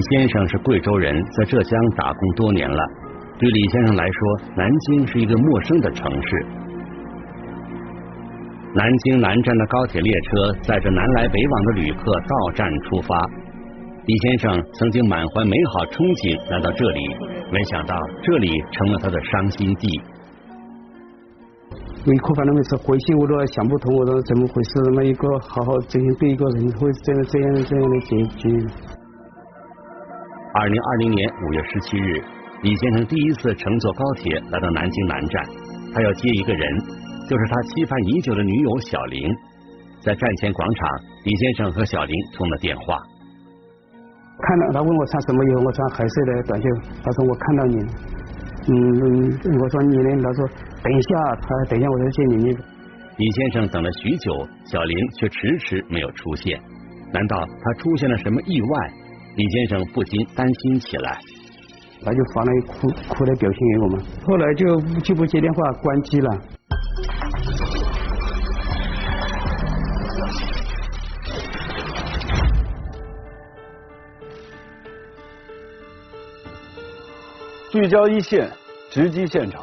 李先生是贵州人，在浙江打工多年了。对李先生来说，南京是一个陌生的城市。南京南站的高铁列车载着南来北往的旅客到站出发。李先生曾经满怀美好憧憬来到这里，没想到这里成了他的伤心地。为苦反正每次回去我都想不通，我说怎么回事？那么一个好好真心对一个人，会这样这样这样的结局。二零二零年五月十七日，李先生第一次乘坐高铁来到南京南站，他要接一个人，就是他期盼已久的女友小玲。在站前广场，李先生和小玲通了电话。看到他问我穿什么衣服，我穿黑色的短袖。他说我看到你，嗯，我说你呢？他说。等一下，他等一下，我再接你。李先生等了许久，小玲却迟迟没有出现。难道他出现了什么意外？李先生不禁担心起来。他就发了一哭哭的表情给我们，后来就就不接电话，关机了。聚焦一线，直击现场。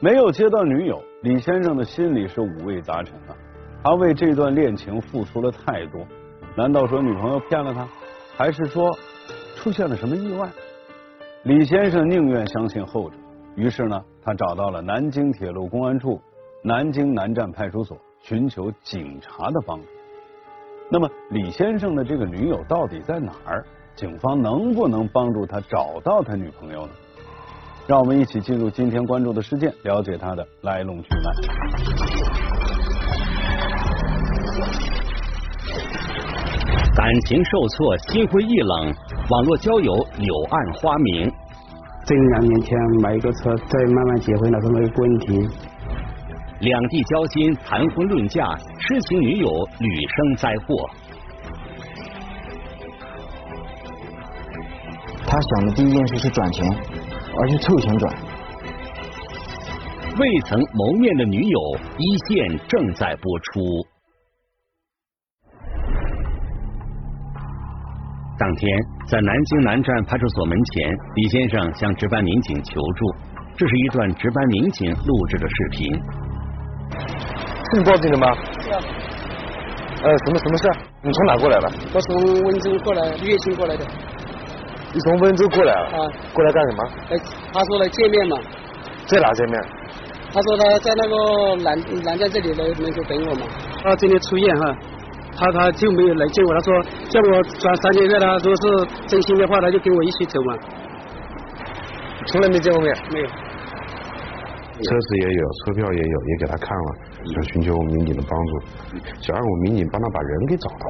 没有接到女友，李先生的心里是五味杂陈的。他为这段恋情付出了太多，难道说女朋友骗了他，还是说出现了什么意外？李先生宁愿相信后者，于是呢，他找到了南京铁路公安处南京南站派出所，寻求警察的帮助。那么，李先生的这个女友到底在哪儿？警方能不能帮助他找到他女朋友呢？让我们一起进入今天关注的事件，了解它的来龙去脉。感情受挫，心灰意冷，网络交友柳暗花明。这两年前买一个车，再慢慢结婚，那是没有问题。两地交心，谈婚论嫁，痴情女友屡生灾祸。他想的第一件事是转钱。而且凑钱转。未曾谋面的女友，一线正在播出。当天，在南京南站派出所门前，李先生向值班民警求助。这是一段值班民警录制的视频。是你报警的吗？是啊。呃，什么什么事？你从哪过来的？我从温州过来，乐清过来的。你从温州过来啊？过来干什么？哎，他说来见面嘛。在哪见面？他说他在那个南南站这里来门口等我嘛。他今天出院哈，他他就没有来见我。他说叫我转三千块，他如果是真心的话，他就跟我一起走嘛。从来没见过面？没有。车子也有，车票也有，也给他看了，想寻求民警的帮助，想让我民警帮他把人给找到。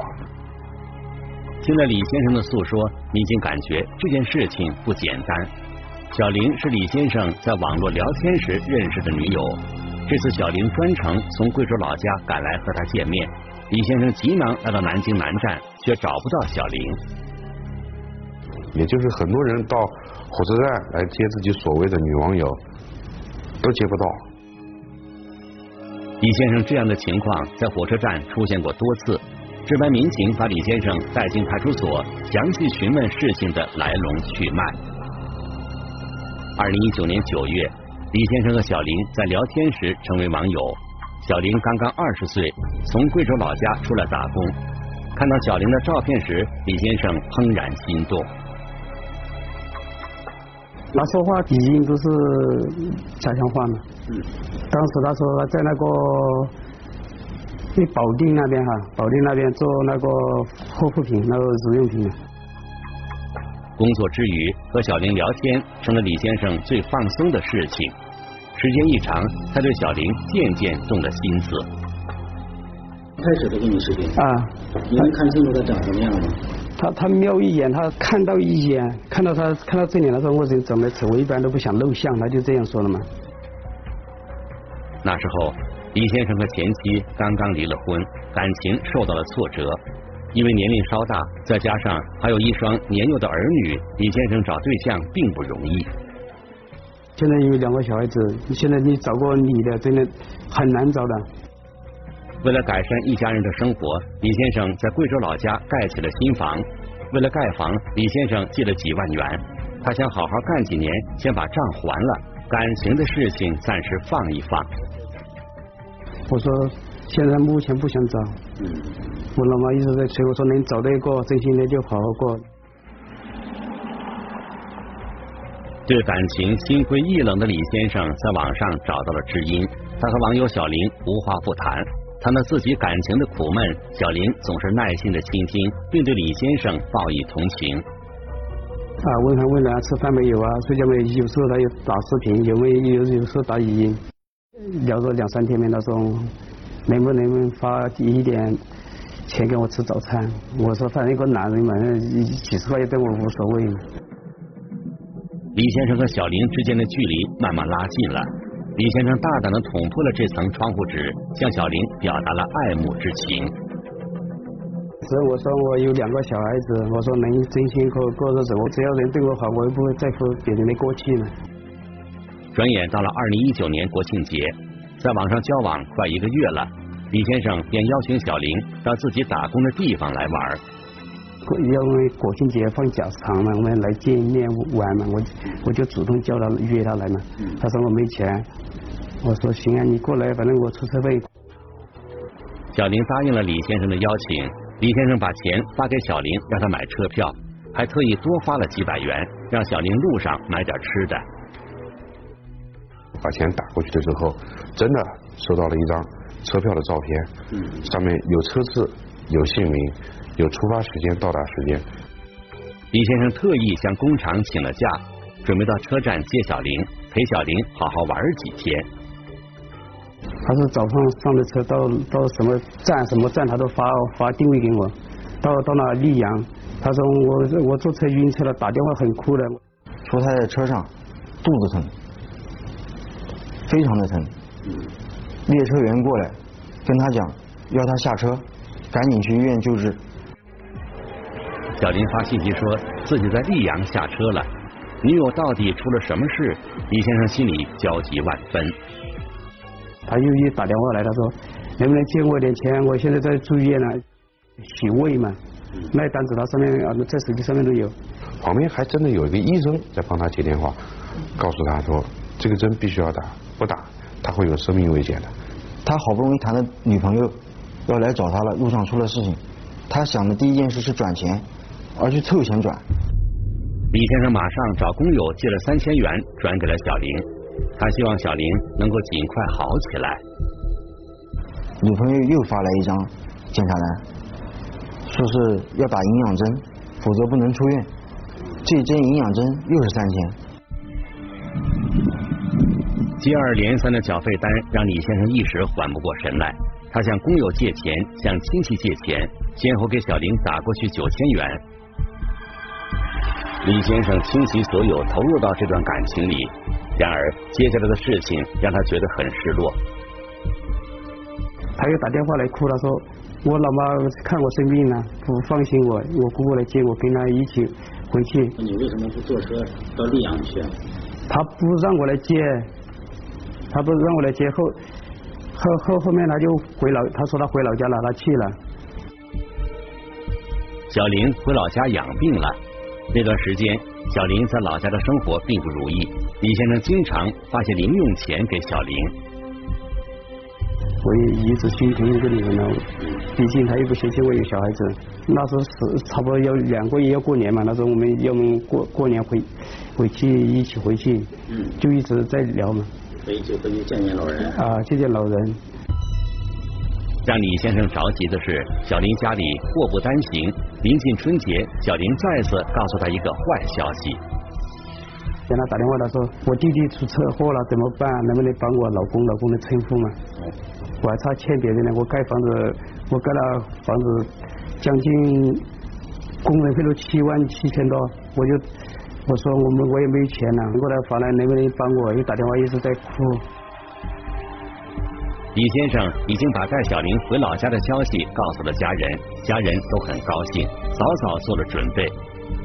听了李先生的诉说，民警感觉这件事情不简单。小玲是李先生在网络聊天时认识的女友，这次小玲专程从贵州老家赶来和他见面。李先生急忙来到南京南站，却找不到小林。也就是很多人到火车站来接自己所谓的女网友，都接不到。李先生这样的情况在火车站出现过多次。值班民警把李先生带进派出所，详细询问事情的来龙去脉。二零一九年九月，李先生和小林在聊天时成为网友。小林刚刚二十岁，从贵州老家出来打工。看到小林的照片时，李先生怦然心动。他说话已经都是家乡话了。嗯。当时他说他在那个。去保定那边哈，保定那边做那个护肤品，那个日用品。工作之余和小林聊天，成了李先生最放松的事情。时间一长，他对小玲渐渐动了心思。开始的跟你视频啊，你能看清楚他长什么样吗？他他瞄一眼，他看到一眼，看到他看到这里，他说我人长得丑，我一般都不想露相，他就这样说了嘛。那时候。李先生和前妻刚刚离了婚，感情受到了挫折。因为年龄稍大，再加上还有一双年幼的儿女，李先生找对象并不容易。现在因为两个小孩子，现在你找个女的真的很难找的。为了改善一家人的生活，李先生在贵州老家盖起了新房。为了盖房，李先生借了几万元。他想好好干几年，先把账还了，感情的事情暂时放一放。我说现在目前不想找。我老妈一直在催我说能找到一个真心的就好好过。对感情心灰意冷的李先生，在网上找到了知音。他和网友小林无话不谈，谈到自己感情的苦闷，小林总是耐心的倾听，并对李先生报以同情。啊，问他问他吃饭没有啊？睡觉没有？有时候他又打视频，有没有？有时候打语音，聊了两三天没那种，能不能发一点钱给我吃早餐？我说反正一个男人嘛，几十块钱对我无所谓。李先生和小林之间的距离慢慢拉近了。李先生大胆的捅破了这层窗户纸，向小林表达了爱慕之情。所以我说我有两个小孩子，我说能真心过过日子，我只要人对我好，我又不会在乎别人的过去呢。转眼到了二零一九年国庆节，在网上交往快一个月了，李先生便邀请小林到自己打工的地方来玩。因为国庆节放假长嘛，我们来见面玩嘛，我我就主动叫他约他来嘛。他说我没钱，我说行啊，你过来，反正我出车费。小林答应了李先生的邀请，李先生把钱发给小林，让他买车票，还特意多花了几百元，让小林路上买点吃的。把钱打过去的时候，真的收到了一张车票的照片，上面有车次，有姓名。有出发时间、到达时间。李先生特意向工厂请了假，准备到车站接小林，陪小林好好玩几天。他说早上上的车，到到什么站什么站，他都发发定位给我。到到那溧阳，他说我我坐车晕车了，打电话很哭的。说他在车上肚子疼，非常的疼。列车员过来跟他讲，要他下车，赶紧去医院救治。小林发信息说自己在溧阳下车了，女友到底出了什么事？李先生心里焦急万分。他又一打电话来，他说能不能借我点钱？我现在在住院呢，洗胃嘛。那单子他上面啊，在手机上面都有。旁边还真的有一个医生在帮他接电话，告诉他说这个针必须要打，不打他会有生命危险的。他好不容易谈的女朋友要来找他了，路上出了事情，他想的第一件事是转钱。而去凑钱转。李先生马上找工友借了三千元，转给了小林。他希望小林能够尽快好起来。女朋友又发来一张检查单，说是要打营养针，否则不能出院。这针营养针又是三千。接二连三的缴费单让李先生一时缓不过神来。他向工友借钱，向亲戚借钱，先后给小林打过去九千元。李先生倾其所有投入到这段感情里，然而接下来的事情让他觉得很失落。他又打电话来哭，了说我老妈看我生病了，不放心我，我姑姑来接我，跟他一起回去。你为什么不坐车到溧阳去？他不让我来接，他不让我来接后后后后面他就回老，他说他回老家了，他去了。小林回老家养病了。那段时间，小林在老家的生活并不如意。李先生经常发些零用钱给小林。我也一直心疼这个女人呢，毕竟她又不嫌弃我有小孩子。那时候是差不多要两个月要过年嘛，那时候我们要么过过年回回去一起回去，嗯就一直在聊嘛。回去回去见见老人。啊，见见老人。让李先生着急的是，小林家里祸不单行。临近春节，小林再次告诉他一个坏消息。给他打电话，他说我弟弟出车祸了，怎么办？能不能帮我老公？老公的称呼嘛？我还差欠别人呢，我盖房子，我盖了房子将近工人费都七万七千多，我就我说我们我也没钱了，过来烦了，能不能帮我？又打电话一直在哭。李先生已经把带小林回老家的消息告诉了家人，家人都很高兴，早早做了准备。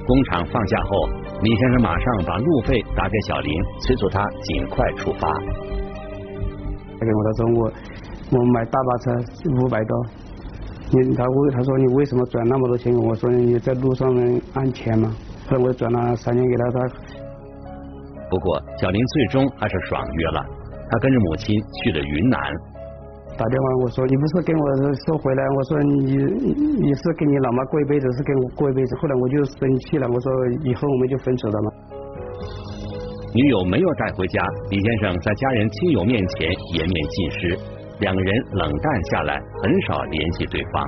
工厂放假后，李先生马上把路费打给小林，催促他尽快出发。他给我他说我我买大巴车五百多，你他为他说你为什么转那么多钱？我说你在路上能安全吗？后来我转了三千给他，他不过小林最终还是爽约了，他跟着母亲去了云南。打电话我说你不是跟我说回来，我说你你是跟你老妈过一辈子，是跟我过一辈子。后来我就生气了，我说以后我们就分手了嘛。女友没有带回家，李先生在家人亲友面前颜面尽失，两个人冷淡下来，很少联系对方。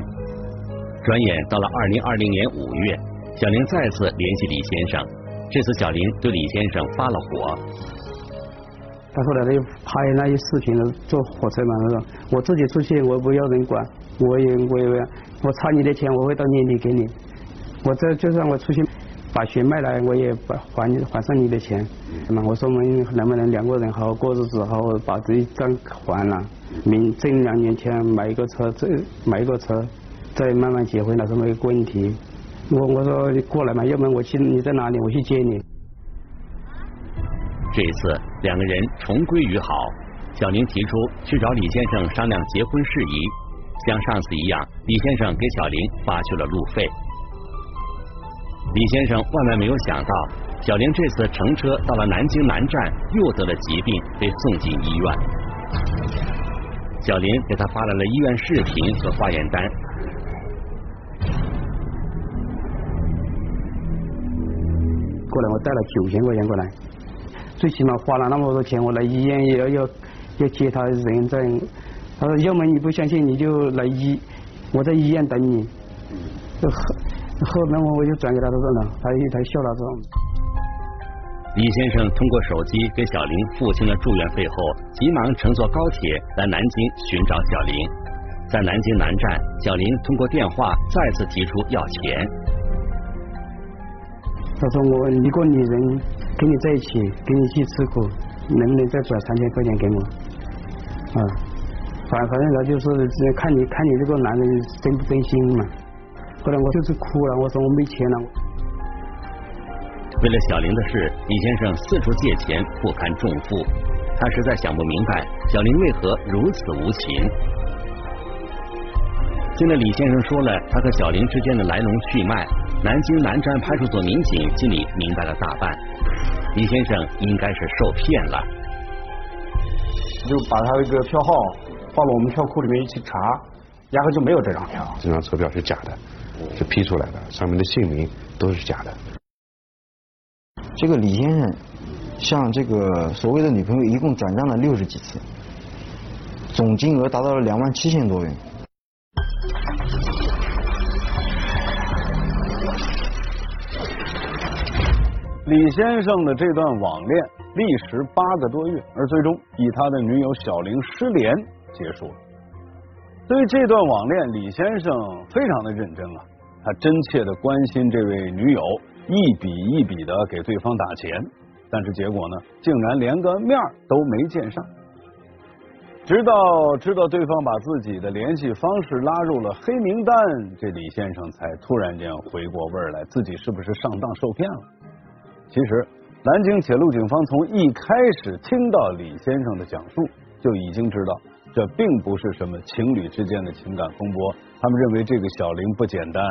转眼到了二零二零年五月，小玲再次联系李先生，这次小玲对李先生发了火。他后来他又拍那些视频，坐火车嘛，他说我自己出去，我不要人管，我也我也我差你的钱，我会到年底给你。我这就算我出去把血卖了，我也把还还上你的钱。那我说我们能不能两个人好好过日子，好好把这一账还了，明挣两年钱买一个车，这买一个车，再慢慢结婚了，什么一个问题。我我说你过来嘛，要不然我去你在哪里，我去接你。这一次，两个人重归于好。小林提出去找李先生商量结婚事宜，像上次一样，李先生给小玲发去了路费。李先生万万没有想到，小玲这次乘车到了南京南站，又得了疾病，被送进医院。小林给他发来了医院视频和化验单。过来，我带了九千块钱过来。最起码花了那么多钱，我来医院也要要要接他人证。他说，要么你不相信，你就来医，我在医院等你。后后面我我就转给他的了，他他笑了说。李先生通过手机给小林付清了住院费后，急忙乘坐高铁来南京寻找小林。在南京南站，小林通过电话再次提出要钱。他说我一个女人。跟你在一起，跟你一起吃苦，能不能再转三千块钱给我？啊，反反正他就是看你看你这个男人真不真心嘛。后来我就是哭了，我说我没钱了。为了小玲的事，李先生四处借钱，不堪重负。他实在想不明白，小玲为何如此无情。现在李先生说了他和小玲之间的来龙去脉，南京南站派出所民警心里明白了大半。李先生应该是受骗了，就把他那个票号放到我们票库里面一起查，压根就没有这张票。这张车票是假的，是批出来的，上面的姓名都是假的。这个李先生向这个所谓的女朋友一共转账了六十几次，总金额达到了两万七千多元。李先生的这段网恋历时八个多月，而最终以他的女友小玲失联结束了。对于这段网恋，李先生非常的认真啊，他真切的关心这位女友，一笔一笔的给对方打钱，但是结果呢，竟然连个面都没见上。直到知道对方把自己的联系方式拉入了黑名单，这李先生才突然间回过味儿来，自己是不是上当受骗了？其实，南京铁路警方从一开始听到李先生的讲述，就已经知道这并不是什么情侣之间的情感风波。他们认为这个小玲不简单，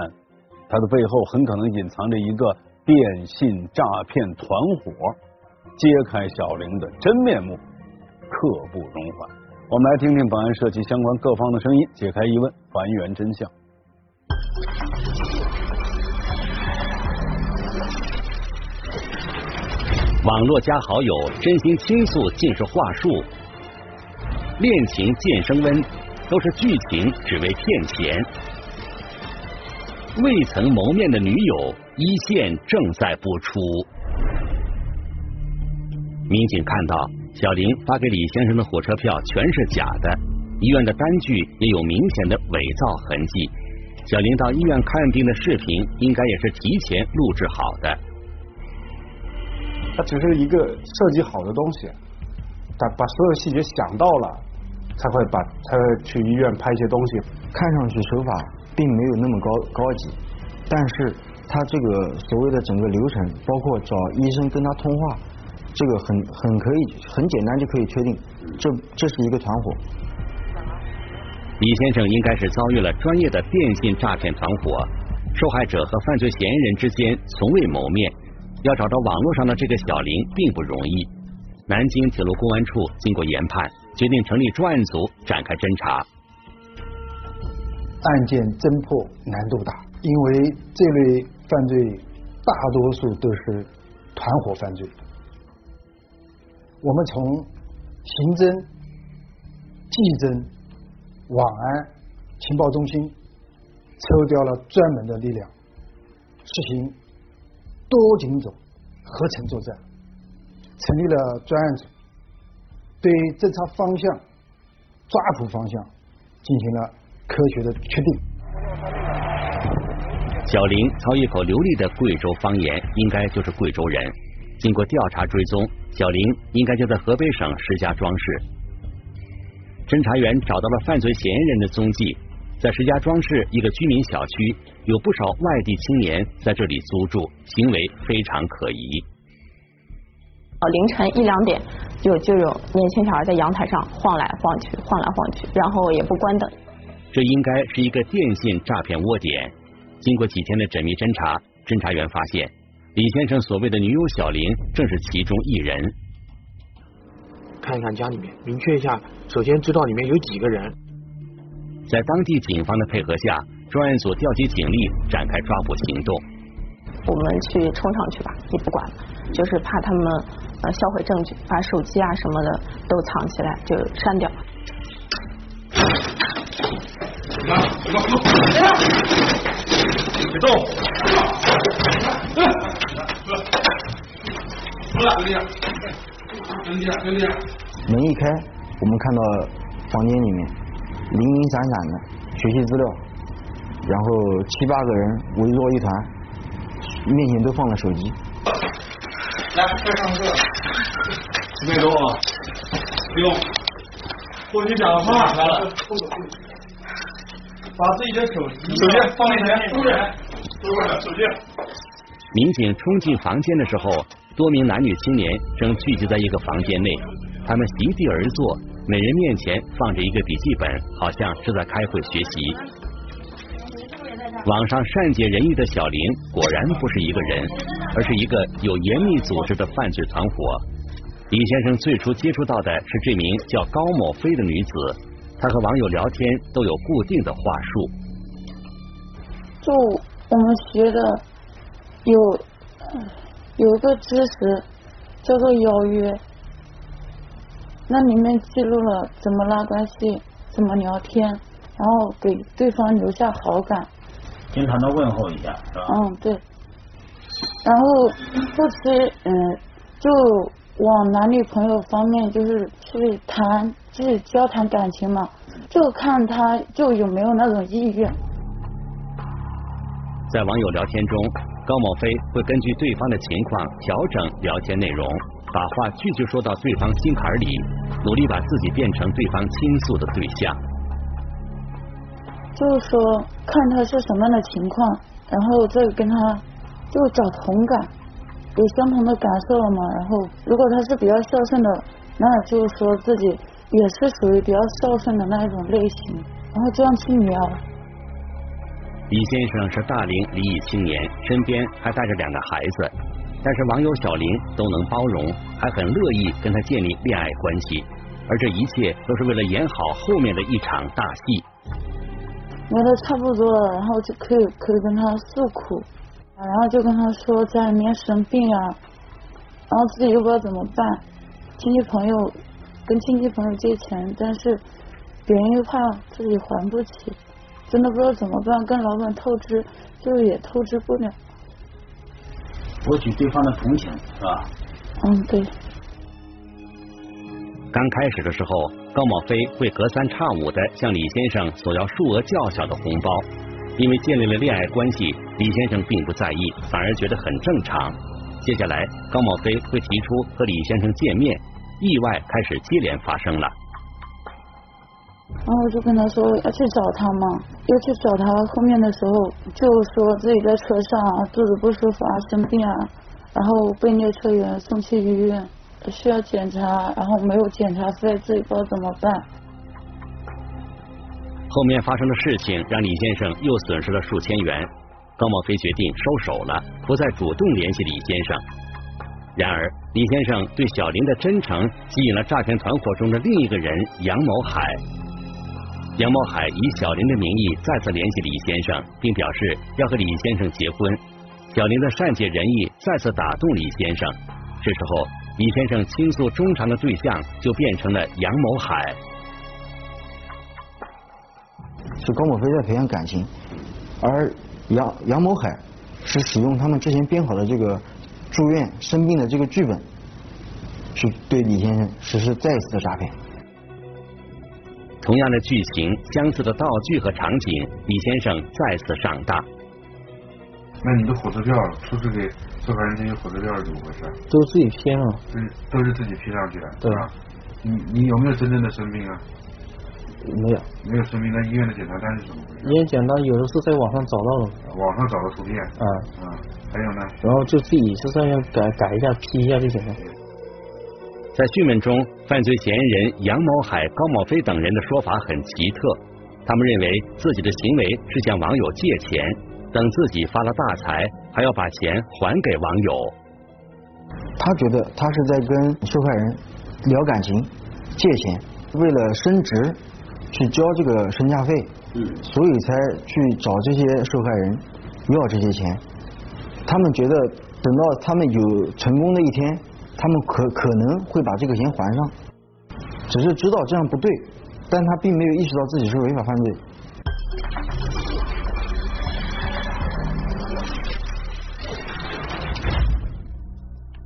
她的背后很可能隐藏着一个电信诈骗团伙。揭开小玲的真面目，刻不容缓。我们来听听本案涉及相关各方的声音，解开疑问，还原真相。网络加好友，真心倾诉尽是话术；恋情渐升温，都是剧情，只为骗钱。未曾谋面的女友，一线正在播出。民警看到小林发给李先生的火车票全是假的，医院的单据也有明显的伪造痕迹。小林到医院看病的视频，应该也是提前录制好的。他只是一个设计好的东西，他把所有细节想到了，才会把才会去医院拍一些东西。看上去手法并没有那么高高级，但是他这个所谓的整个流程，包括找医生跟他通话，这个很很可以很简单就可以确定，这这是一个团伙。李先生应该是遭遇了专业的电信诈骗团伙，受害者和犯罪嫌疑人之间从未谋面，要找到网络上的这个小林并不容易。南京铁路公安处经过研判，决定成立专案组展开侦查。案件侦破难度大，因为这类犯罪大多数都是团伙犯罪。我们从刑侦、技侦、网安、情报中心抽调了专门的力量，实行多警种合成作战，成立了专案组，对侦查方向、抓捕方向进行了科学的确定。小林操一口流利的贵州方言，应该就是贵州人。经过调查追踪。小林应该就在河北省石家庄市。侦查员找到了犯罪嫌疑人的踪迹，在石家庄市一个居民小区，有不少外地青年在这里租住，行为非常可疑。凌晨一两点，就就有年轻小孩在阳台上晃来晃去，晃来晃去，然后也不关灯。这应该是一个电信诈骗窝点。经过几天的缜密侦查，侦查员发现。李先生所谓的女友小林正是其中一人。看一看家里面，明确一下，首先知道里面有几个人。在当地警方的配合下，专案组调集警力展开抓捕行动。我们去冲上去吧，也不管，就是怕他们呃销毁证据，把手机啊什么的都藏起来，就删掉。别动！门一开，我们看到房间里面零零散散的学习资料，然后七八个人围坐一团，面前都放了手机。来，快上课。别动啊！不用。过去讲话。来了。把自己的手机手机放面前。收人。收过来手机。民警冲进房间的时候。多名男女青年正聚集在一个房间内，他们席地而坐，每人面前放着一个笔记本，好像是在开会学习。网上善解人意的小林果然不是一个人，而是一个有严密组织的犯罪团伙。李先生最初接触到的是这名叫高某飞的女子，她和网友聊天都有固定的话术。就我们学的有。有个知识叫做邀约，那里面记录了怎么拉关系，怎么聊天，然后给对方留下好感，经常的问候一下，是吧？嗯，对。然后后期嗯，就往男女朋友方面就是去谈，就是交谈感情嘛，就看他就有没有那种意愿。在网友聊天中。高某飞会根据对方的情况调整聊天内容，把话句句说到对方心坎里，努力把自己变成对方倾诉的对象。就是说，看他是什么样的情况，然后再跟他就找同感，有相同的感受了嘛。然后，如果他是比较孝顺的，那就是说自己也是属于比较孝顺的那一种类型，然后这样去聊。李先生是大龄离异青年，身边还带着两个孩子，但是网友小林都能包容，还很乐意跟他建立恋爱关系，而这一切都是为了演好后面的一场大戏。聊的差不多了，然后就可以可以跟他诉苦，然后就跟他说家里面生病啊，然后自己又不知道怎么办，亲戚朋友跟亲戚朋友借钱，但是别人又怕自己还不起。真的不知道怎么办，跟老板透支，就是也透支不了。博取对方的同情，是吧？嗯，对。刚开始的时候，高某飞会隔三差五的向李先生索要数额较小的红包，因为建立了恋爱关系，李先生并不在意，反而觉得很正常。接下来，高某飞会提出和李先生见面，意外开始接连发生了。然后我就跟他说要去找他嘛，又去找他。后面的时候就说自己在车上肚子不舒服啊，生病啊，然后被列车员送去医院，需要检查，然后没有检查费，自己不知道怎么办。后面发生的事情让李先生又损失了数千元，高茂飞决定收手了，不再主动联系李先生。然而，李先生对小林的真诚吸引了诈骗团伙中的另一个人杨某海。杨某海以小林的名义再次联系李先生，并表示要和李先生结婚。小林的善解人意再次打动李先生。这时候，李先生倾诉衷肠的对象就变成了杨某海。是高某飞在培养感情，而杨杨某海是使用他们之前编好的这个住院生病的这个剧本，去对李先生实施再一次的诈骗。同样的剧情，相似的道具和场景，李先生再次上当。那你的火车票出示给受害人这些火车票是怎么回事？都自己批了。嗯，都是自己批上去的，对吧？你你有没有真正的生病啊？没有，没有生病。那医院的检查单是怎么回事？医院检查有的是在网上找到了。网上找的图片。啊啊，还有呢？然后就自己是这样改改一下批一下就行了。在讯问中，犯罪嫌疑人杨某海、高某飞等人的说法很奇特。他们认为自己的行为是向网友借钱，等自己发了大财，还要把钱还给网友。他觉得他是在跟受害人聊感情、借钱，为了升职去交这个身价费，嗯，所以才去找这些受害人要这些钱。他们觉得等到他们有成功的一天。他们可可能会把这个钱还上，只是知道这样不对，但他并没有意识到自己是违法犯罪。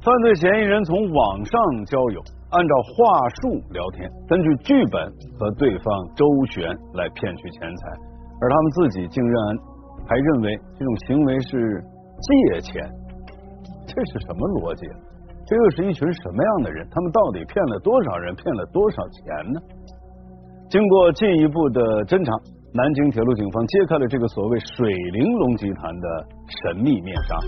犯罪嫌疑人从网上交友，按照话术聊天，根据剧本和对方周旋来骗取钱财，而他们自己竟然还认为这种行为是借钱，这是什么逻辑？这又是一群什么样的人？他们到底骗了多少人？骗了多少钱呢？经过进一步的侦查，南京铁路警方揭开了这个所谓“水玲珑集团”的神秘面纱。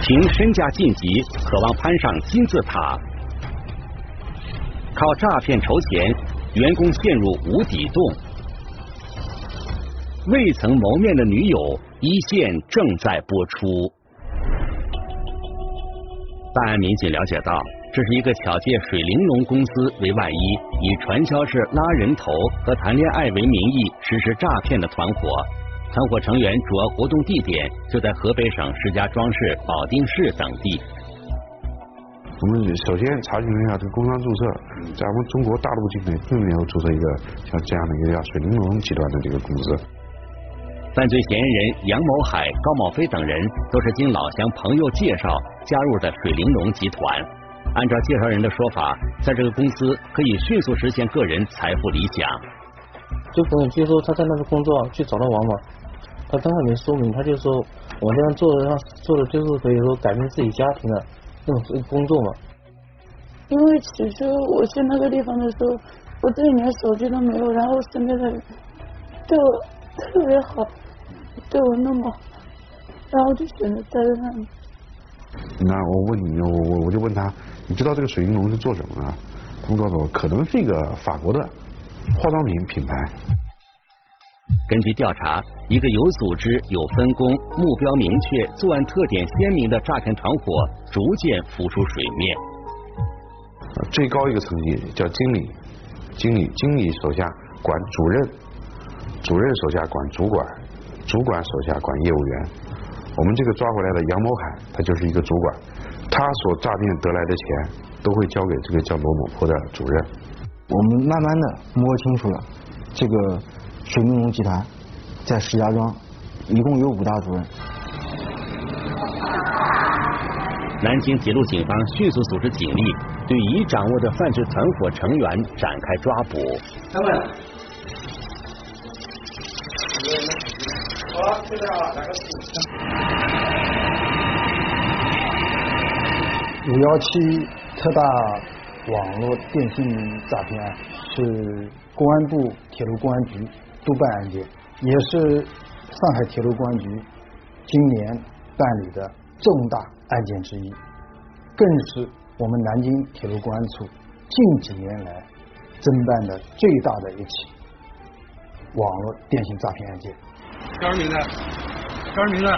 凭身价晋级，渴望攀上金字塔；靠诈骗筹钱，员工陷入无底洞。未曾谋面的女友。一线正在播出。办案民警了解到，这是一个巧借水玲珑公司为外衣，以传销式拉人头和谈恋爱为名义实施诈骗的团伙。团伙成员主要活动地点就在河北省石家庄市、保定市等地。我们首先查询了一下这个工商注册，在我们中国大陆境内并没有注册一个像这样的一个叫水玲珑集团的这个公司。犯罪嫌疑人杨某海、高某飞等人都是经老乡朋友介绍加入的水玲珑集团。按照介绍人的说法，在这个公司可以迅速实现个人财富理想。就可能就说他在那个工作去找到王嘛，他刚才没说明，他就说我这样做的，做的就是可以说改变自己家庭的那种工作嘛。因为起初我去那个地方的时候，我这里连手机都没有，然后身边的人对我特别好。对我那么，然后就选择待在那里。那我问你，我我我就问他，你知道这个水玲珑是做什么的？他们告诉我，可能是一个法国的化妆品品牌。根据调查，一个有组织、有分工、目标明确、作案特点鲜明的诈骗团伙逐渐浮出水面。最高一个层级叫经理，经理经理手下管主任，主任手下管主管。主管手下管业务员，我们这个抓回来的杨某海，他就是一个主管，他所诈骗得来的钱都会交给这个叫罗某坡的主任。我们慢慢的摸清楚了，这个水玲珑集团在石家庄一共有五大主任。南京铁路警方迅速组织警力，对已掌握的犯罪团伙成员展开抓捕。他们。五幺七特大网络电信诈骗案是公安部铁路公安局督办案件，也是上海铁路公安局今年办理的重大案件之一，更是我们南京铁路公安处近几年来侦办的最大的一起网络电信诈骗案件。叫什么名字？叫什么名字？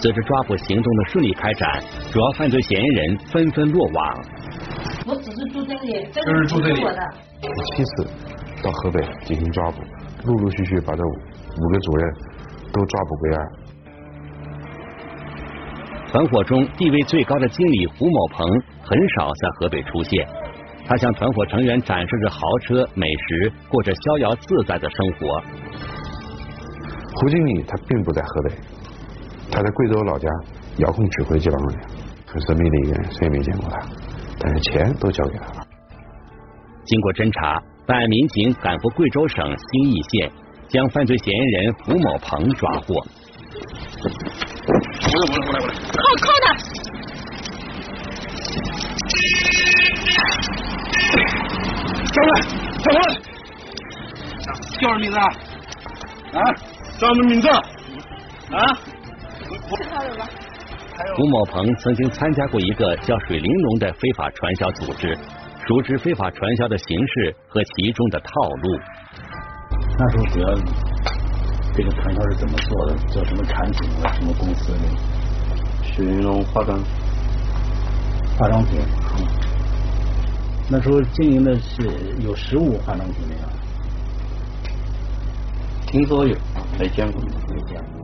随着抓捕行动的顺利开展，主要犯罪嫌疑人纷纷落网。我只是住这里，这就是住这里。我七次到河北进行抓捕，陆陆续续把这五个主任都抓捕归案。团伙中地位最高的经理胡某鹏很少在河北出现，他向团伙成员展示着豪车、美食，过着逍遥自在的生活。胡经理他并不在河北，他在贵州老家遥控指挥这帮人，很神秘的一个人，谁也没见过他，但是钱都交给他了。经过侦查，办案民警赶赴贵州省兴义县，将犯罪嫌疑人胡某鹏抓获。过来过来过来过来！靠靠他！上来，上来！叫什么名字啊？啊？叫什么名字？啊？是他的吧？胡某鹏曾经参加过一个叫“水玲珑”的非法传销组织，熟知非法传销的形式和其中的套路。那时候主要这个传销是怎么做的？做什么产品的？什么公司的？水玲珑化妆化妆品。嗯。那时候经营的是有实物化妆品没有？听说有，没见过。没见过。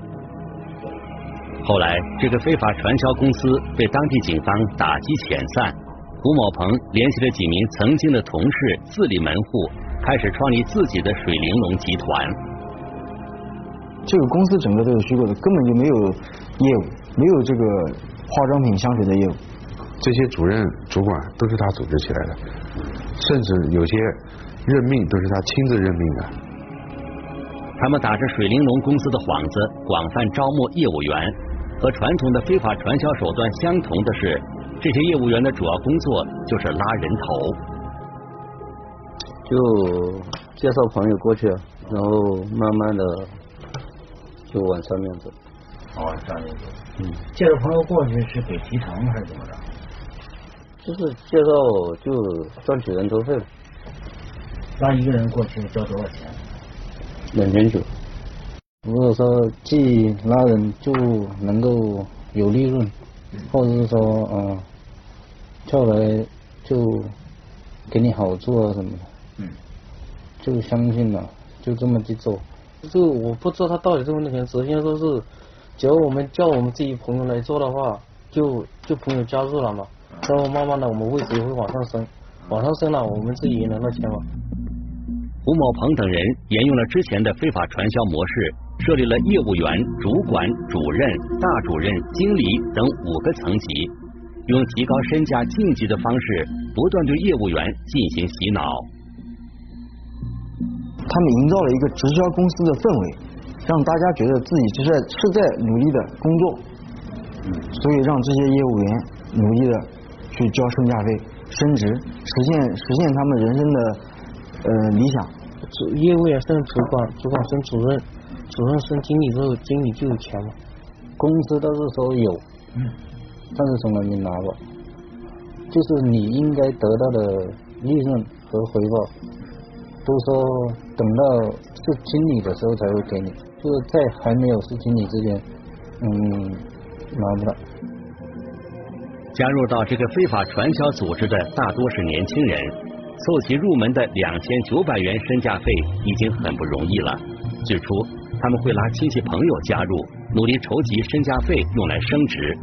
后来，这个非法传销公司被当地警方打击遣散。胡某鹏联系了几名曾经的同事，自立门户，开始创立自己的水玲珑集团。这个公司整个都是虚构的，根本就没有业务，没有这个化妆品、香水的业务。这些主任、主管都是他组织起来的，甚至有些任命都是他亲自任命的。他们打着水玲珑公司的幌子，广泛招募业务员。和传统的非法传销手段相同的是，这些业务员的主要工作就是拉人头。就介绍朋友过去，然后慢慢的就往上面走。哦，上面走。嗯。介绍朋友过去是给提成还是怎么着？就是介绍就赚取人头费。拉一个人过去交多少钱？两千九。如果说既拉人就能够有利润，或者是说嗯，叫来就给你好处啊什么的，嗯，就相信了，就这么去做。这个我不知道他到底挣不挣钱，首先说是，只要我们叫我们自己朋友来做的话，就就朋友加入了嘛，然后慢慢的我们位置也会往上升，往上升了，我们自己也能到钱嘛。胡某鹏等人沿用了之前的非法传销模式，设立了业务员、主管、主任、大主任、经理等五个层级，用提高身价晋级的方式，不断对业务员进行洗脑。他们营造了一个直销公司的氛围，让大家觉得自己是在是在努力的工作，嗯，所以让这些业务员努力的去交身价费、升职，实现实现他们人生的呃理想。主业务员升主管，主管升主任，主任升经理之后，经理就有钱了。工资都是说有，嗯，但是从来没拿过。就是你应该得到的利润和回报，都说等到是经理的时候才会给你，就是在还没有是经理之前，嗯，拿不到。加入到这个非法传销组织的大多是年轻人，凑齐入门的两千九百元身价费已经很不容易了。最初他们会拉亲戚朋友加入，努力筹集身价费用来升职。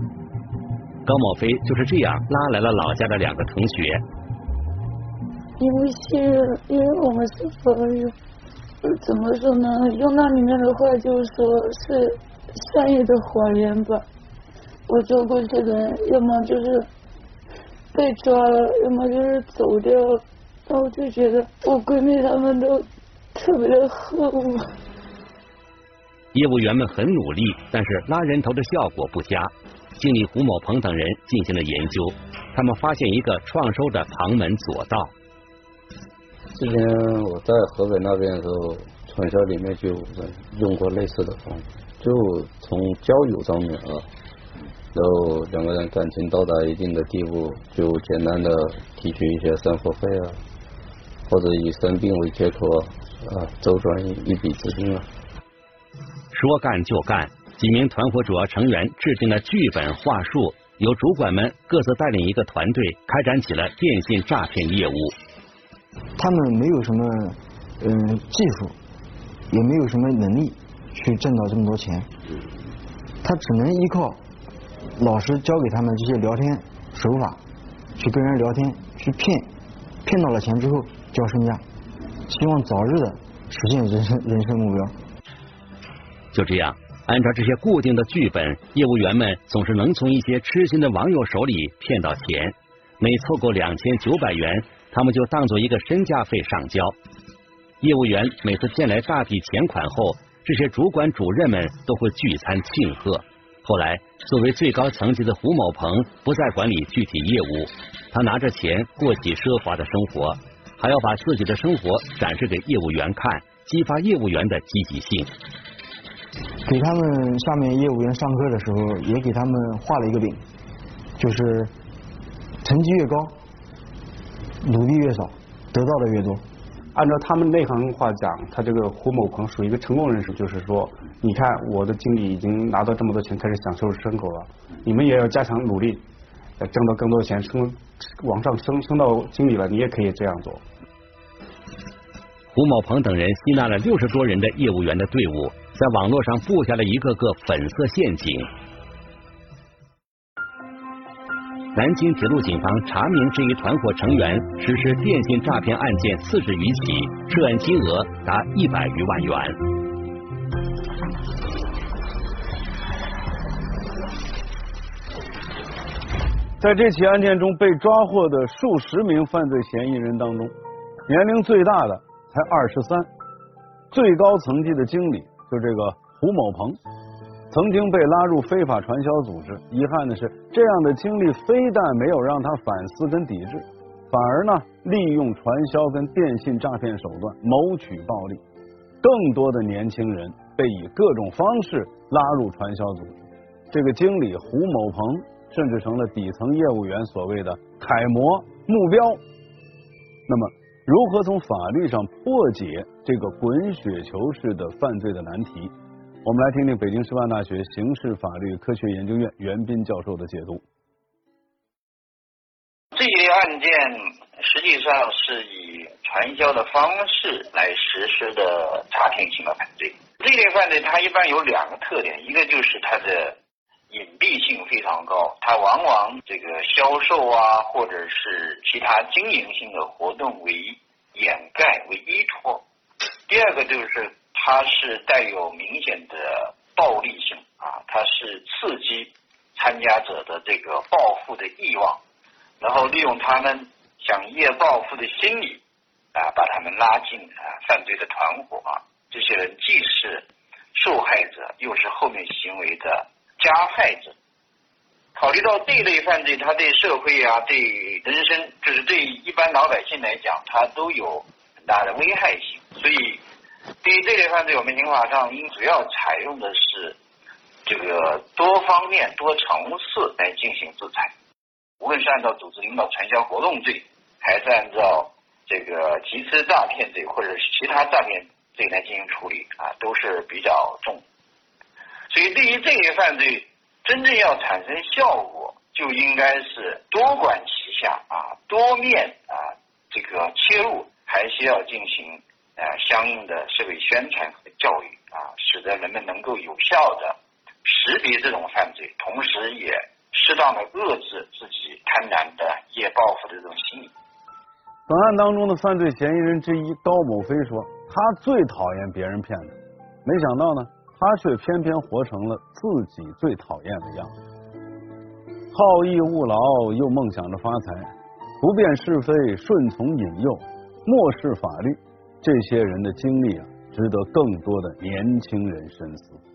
高某飞就是这样拉来了老家的两个同学。因为信任，因为我们是朋友，怎么说呢？用那里面的话就是说是善意的谎言吧。我做过去的人，要么就是被抓了，要么就是走掉了，然后就觉得我闺蜜她们都特别的恨我。业务员们很努力，但是拉人头的效果不佳。经理胡某鹏等人进行了研究，他们发现一个创收的旁门左道。之前我在河北那边的时候，传销里面就用过类似的方法，就从交友上面啊，然后两个人感情到达一定的地步，就简单的提取一些生活费啊，或者以生病为借口啊，周转一笔资金了。说干就干，几名团伙主要成员制定了剧本话术，由主管们各自带领一个团队，开展起了电信诈骗业务。他们没有什么嗯技术，也没有什么能力去挣到这么多钱，他只能依靠老师教给他们这些聊天手法，去跟人聊天，去骗，骗到了钱之后交身价，希望早日的实现人生人生目标。就这样，按照这些固定的剧本，业务员们总是能从一些痴心的网友手里骗到钱。每凑够两千九百元，他们就当做一个身价费上交。业务员每次骗来大笔钱款后，这些主管主任们都会聚餐庆贺。后来，作为最高层级的胡某鹏不再管理具体业务，他拿着钱过起奢华的生活，还要把自己的生活展示给业务员看，激发业务员的积极性。给他们下面业务员上课的时候，也给他们画了一个饼，就是成绩越高，努力越少，得到的越多。按照他们内行话讲，他这个胡某鹏属于一个成功人士，就是说，你看我的经理已经拿到这么多钱，开始享受生活了，你们也要加强努力，挣到更多的钱，升往上升，升到经理了，你也可以这样做。胡某鹏等人吸纳了六十多人的业务员的队伍。在网络上布下了一个个粉色陷阱。南京铁路警方查明这一团伙成员实施电信诈骗案件四十余起，涉案金额达一百余万元。在这起案件中被抓获的数十名犯罪嫌疑人当中，年龄最大的才二十三，最高层级的经理。就这个胡某鹏，曾经被拉入非法传销组织。遗憾的是，这样的经历非但没有让他反思跟抵制，反而呢，利用传销跟电信诈骗手段谋取暴利。更多的年轻人被以各种方式拉入传销组织。这个经理胡某鹏甚至成了底层业务员所谓的楷模目标。那么。如何从法律上破解这个滚雪球式的犯罪的难题？我们来听听北京师范大学刑事法律科学研究院袁斌教授的解读。这一类案件实际上是以传销的方式来实施的诈骗性的犯罪。这类犯罪它一般有两个特点，一个就是它的隐蔽性非常高，它往往这个销售啊，或者是其他经营性的活动为掩盖、为依托。第二个就是它是带有明显的暴力性啊，它是刺激参加者的这个报复的欲望，然后利用他们想一夜暴富的心理啊，把他们拉进啊犯罪的团伙啊。这些人既是受害者，又是后面行为的。加害者，考虑到这一类犯罪，它对社会啊、对人生，就是对一般老百姓来讲，它都有很大的危害性。所以，对于这类犯罪，我们刑法上应主要采用的是这个多方面、多层次来进行制裁。无论是按照组织领导传销活动罪，还是按照这个集资诈骗罪，或者是其他诈骗罪来进行处理啊，都是比较重。所以，对于这些犯罪，真正要产生效果，就应该是多管齐下啊，多面啊，这个切入，还需要进行呃相应的社会宣传和教育啊，使得人们能够有效的识别这种犯罪，同时也适当的遏制自己贪婪的夜暴富的这种心理。本案当中的犯罪嫌疑人之一高某飞说，他最讨厌别人骗他，没想到呢。他却偏偏活成了自己最讨厌的样子，好逸恶劳又梦想着发财，不辨是非，顺从引诱，漠视法律，这些人的经历啊，值得更多的年轻人深思。